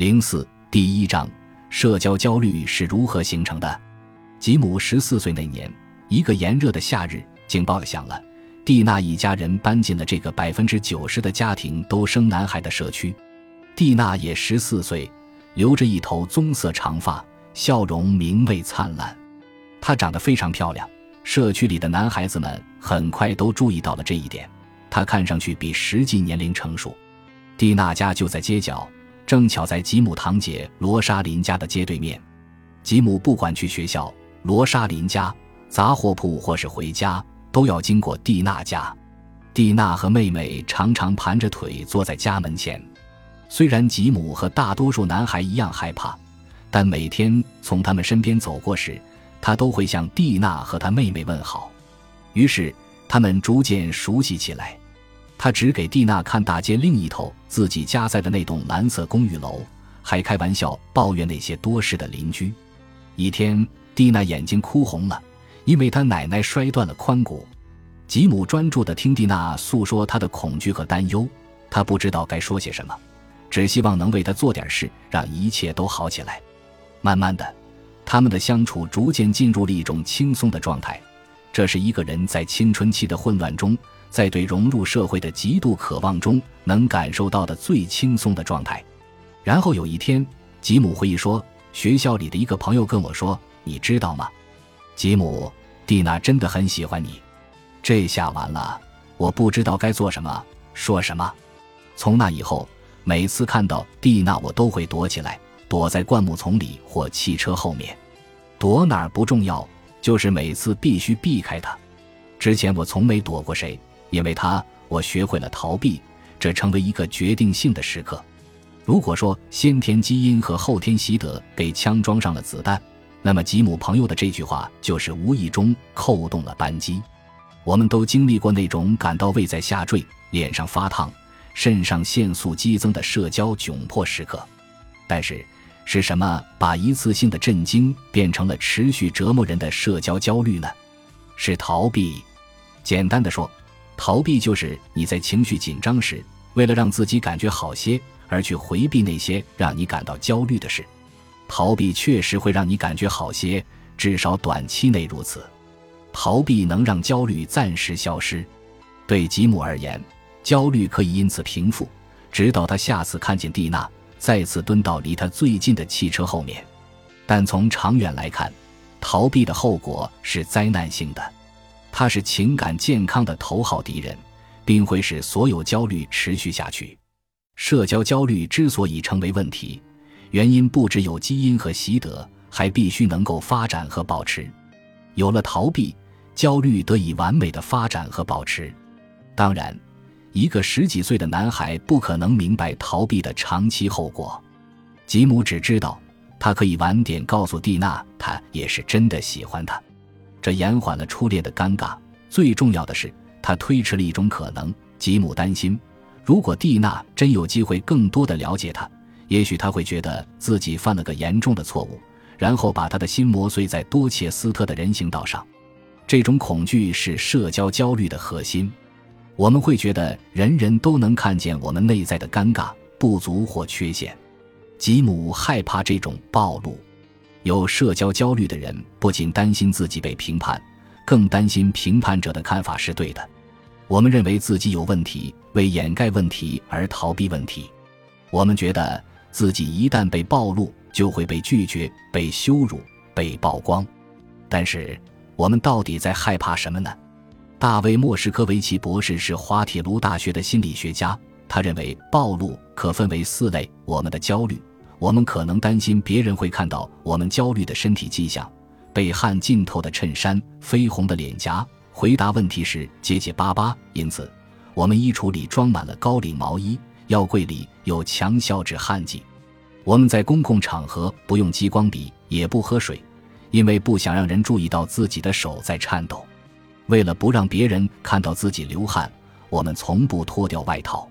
零四第一章：社交焦虑是如何形成的？吉姆十四岁那年，一个炎热的夏日，警报响了。蒂娜一家人搬进了这个百分之九十的家庭都生男孩的社区。蒂娜也十四岁，留着一头棕色长发，笑容明媚灿烂。她长得非常漂亮，社区里的男孩子们很快都注意到了这一点。她看上去比实际年龄成熟。蒂娜家就在街角。正巧在吉姆堂姐罗莎琳家的街对面，吉姆不管去学校、罗莎琳家、杂货铺或是回家，都要经过蒂娜家。蒂娜和妹妹常常盘着腿坐在家门前。虽然吉姆和大多数男孩一样害怕，但每天从他们身边走过时，他都会向蒂娜和他妹妹问好。于是他们逐渐熟悉起来。他只给蒂娜看大街另一头自己家在的那栋蓝色公寓楼，还开玩笑抱怨那些多事的邻居。一天，蒂娜眼睛哭红了，因为她奶奶摔断了髋骨。吉姆专注地听蒂娜诉说她的恐惧和担忧，他不知道该说些什么，只希望能为她做点事，让一切都好起来。慢慢的，他们的相处逐渐进入了一种轻松的状态，这是一个人在青春期的混乱中。在对融入社会的极度渴望中，能感受到的最轻松的状态。然后有一天，吉姆回忆说：“学校里的一个朋友跟我说，你知道吗？吉姆，蒂娜真的很喜欢你。”这下完了，我不知道该做什么，说什么。从那以后，每次看到蒂娜，我都会躲起来，躲在灌木丛里或汽车后面。躲哪儿不重要，就是每次必须避开她。之前我从没躲过谁。因为他，我学会了逃避，这成为一个决定性的时刻。如果说先天基因和后天习得给枪装上了子弹，那么吉姆朋友的这句话就是无意中扣动了扳机。我们都经历过那种感到胃在下坠、脸上发烫、肾上腺素激增的社交窘迫时刻。但是，是什么把一次性的震惊变成了持续折磨人的社交焦虑呢？是逃避。简单的说。逃避就是你在情绪紧张时，为了让自己感觉好些，而去回避那些让你感到焦虑的事。逃避确实会让你感觉好些，至少短期内如此。逃避能让焦虑暂时消失。对吉姆而言，焦虑可以因此平复，直到他下次看见蒂娜，再次蹲到离他最近的汽车后面。但从长远来看，逃避的后果是灾难性的。他是情感健康的头号敌人，并会使所有焦虑持续下去。社交焦虑之所以成为问题，原因不只有基因和习得，还必须能够发展和保持。有了逃避，焦虑得以完美的发展和保持。当然，一个十几岁的男孩不可能明白逃避的长期后果。吉姆只知道，他可以晚点告诉蒂娜，他也是真的喜欢她。这延缓了初恋的尴尬。最重要的是，他推迟了一种可能。吉姆担心，如果蒂娜真有机会更多的了解他，也许他会觉得自己犯了个严重的错误，然后把他的心磨碎在多切斯特的人行道上。这种恐惧是社交焦虑的核心。我们会觉得人人都能看见我们内在的尴尬、不足或缺陷。吉姆害怕这种暴露。有社交焦虑的人不仅担心自己被评判，更担心评判者的看法是对的。我们认为自己有问题，为掩盖问题而逃避问题。我们觉得自己一旦被暴露，就会被拒绝、被羞辱、被曝光。但是，我们到底在害怕什么呢？大卫·莫什科维奇博士是滑铁卢大学的心理学家，他认为暴露可分为四类：我们的焦虑。我们可能担心别人会看到我们焦虑的身体迹象：被汗浸透的衬衫、绯红的脸颊，回答问题时结结巴巴。因此，我们衣橱里装满了高领毛衣，药柜里有强消止汗剂。我们在公共场合不用激光笔，也不喝水，因为不想让人注意到自己的手在颤抖。为了不让别人看到自己流汗，我们从不脱掉外套。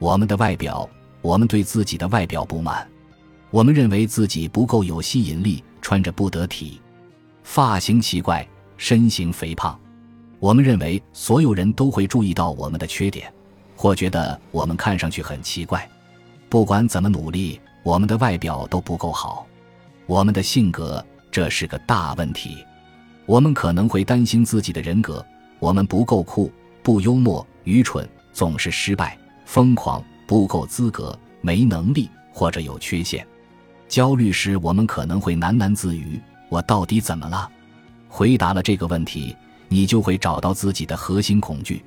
我们的外表，我们对自己的外表不满。我们认为自己不够有吸引力，穿着不得体，发型奇怪，身形肥胖。我们认为所有人都会注意到我们的缺点，或觉得我们看上去很奇怪。不管怎么努力，我们的外表都不够好，我们的性格这是个大问题。我们可能会担心自己的人格，我们不够酷、不幽默、愚蠢、总是失败、疯狂、不够资格、没能力或者有缺陷。焦虑时，我们可能会喃喃自语：“我到底怎么了？”回答了这个问题，你就会找到自己的核心恐惧。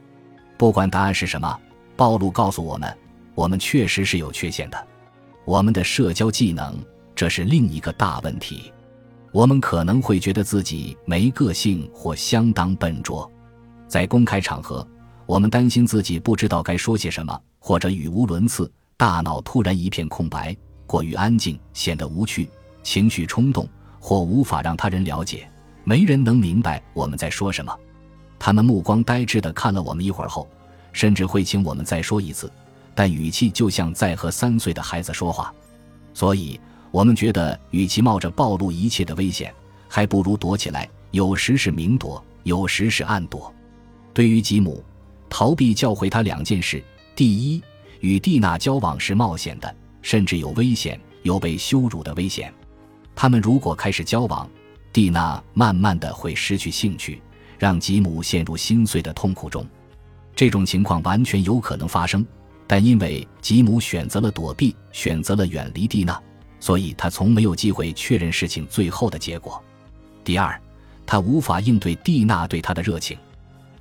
不管答案是什么，暴露告诉我们，我们确实是有缺陷的。我们的社交技能，这是另一个大问题。我们可能会觉得自己没个性或相当笨拙，在公开场合，我们担心自己不知道该说些什么，或者语无伦次，大脑突然一片空白，过于安静显得无趣，情绪冲动或无法让他人了解，没人能明白我们在说什么。他们目光呆滞地看了我们一会儿后，甚至会请我们再说一次，但语气就像在和三岁的孩子说话，所以。我们觉得，与其冒着暴露一切的危险，还不如躲起来。有时是明躲，有时是暗躲。对于吉姆，逃避教会他两件事：第一，与蒂娜交往是冒险的，甚至有危险，有被羞辱的危险。他们如果开始交往，蒂娜慢慢的会失去兴趣，让吉姆陷入心碎的痛苦中。这种情况完全有可能发生，但因为吉姆选择了躲避，选择了远离蒂娜。所以他从没有机会确认事情最后的结果。第二，他无法应对蒂娜对他的热情。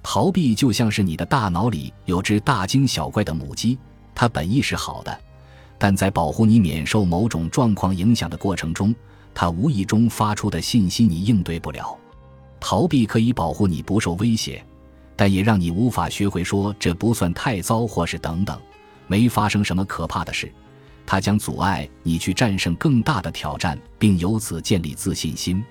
逃避就像是你的大脑里有只大惊小怪的母鸡，它本意是好的，但在保护你免受某种状况影响的过程中，他无意中发出的信息你应对不了。逃避可以保护你不受威胁，但也让你无法学会说这不算太糟，或是等等，没发生什么可怕的事。它将阻碍你去战胜更大的挑战，并由此建立自信心。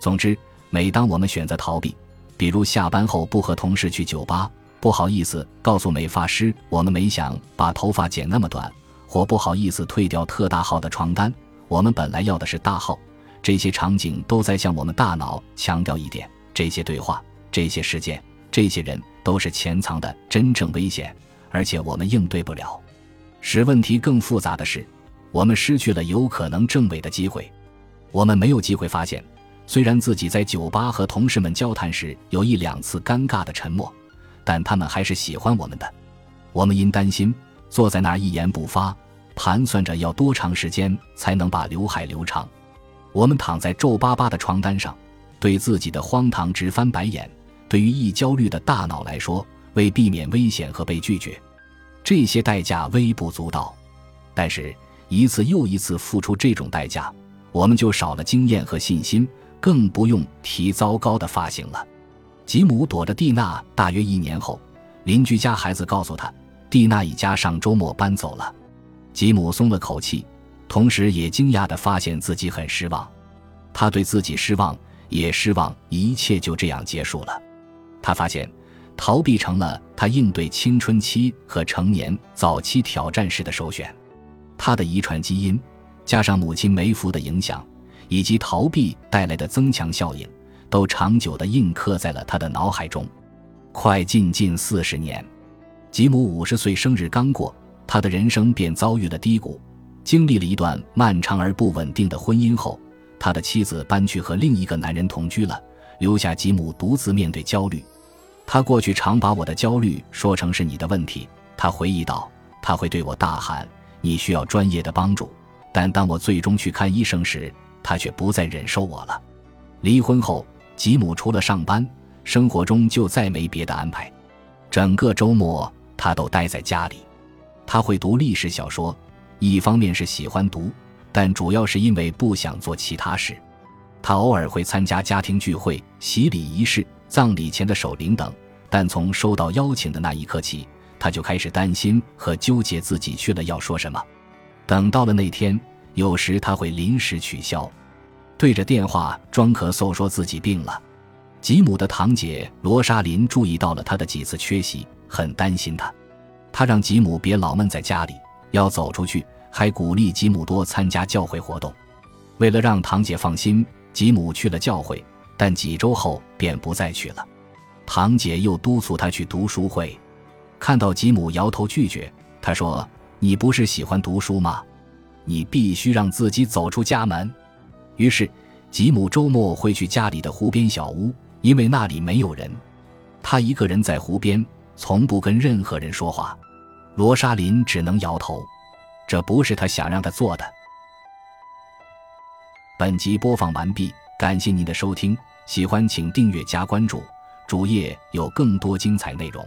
总之，每当我们选择逃避，比如下班后不和同事去酒吧，不好意思告诉美发师我们没想把头发剪那么短，我不好意思退掉特大号的床单，我们本来要的是大号。这些场景都在向我们大脑强调一点：这些对话、这些事件、这些人都是潜藏的真正危险，而且我们应对不了。使问题更复杂的是，我们失去了有可能证伪的机会。我们没有机会发现，虽然自己在酒吧和同事们交谈时有一两次尴尬的沉默，但他们还是喜欢我们的。我们因担心，坐在那儿一言不发，盘算着要多长时间才能把刘海留长。我们躺在皱巴巴的床单上，对自己的荒唐直翻白眼。对于易焦虑的大脑来说，为避免危险和被拒绝。这些代价微不足道，但是一次又一次付出这种代价，我们就少了经验和信心，更不用提糟糕的发型了。吉姆躲着蒂娜大约一年后，邻居家孩子告诉他，蒂娜一家上周末搬走了。吉姆松了口气，同时也惊讶地发现自己很失望。他对自己失望，也失望一切就这样结束了。他发现。逃避成了他应对青春期和成年早期挑战时的首选。他的遗传基因，加上母亲梅福的影响，以及逃避带来的增强效应，都长久地印刻在了他的脑海中。快进近四十年，吉姆五十岁生日刚过，他的人生便遭遇了低谷。经历了一段漫长而不稳定的婚姻后，他的妻子搬去和另一个男人同居了，留下吉姆独自面对焦虑。他过去常把我的焦虑说成是你的问题，他回忆道。他会对我大喊：“你需要专业的帮助。”但当我最终去看医生时，他却不再忍受我了。离婚后，吉姆除了上班，生活中就再没别的安排。整个周末，他都待在家里。他会读历史小说，一方面是喜欢读，但主要是因为不想做其他事。他偶尔会参加家庭聚会、洗礼仪式。葬礼前的守灵等，但从收到邀请的那一刻起，他就开始担心和纠结自己去了要说什么。等到了那天，有时他会临时取消，对着电话装咳嗽，说自己病了。吉姆的堂姐罗莎琳注意到了他的几次缺席，很担心他。他让吉姆别老闷在家里，要走出去，还鼓励吉姆多参加教会活动。为了让堂姐放心，吉姆去了教会。但几周后便不再去了。堂姐又督促他去读书会，看到吉姆摇头拒绝，她说：“你不是喜欢读书吗？你必须让自己走出家门。于是，吉姆周末会去家里的湖边小屋，因为那里没有人。他一个人在湖边，从不跟任何人说话。罗莎琳只能摇头，这不是他想让他做的。本集播放完毕，感谢您的收听，喜欢请订阅加关注，主页有更多精彩内容。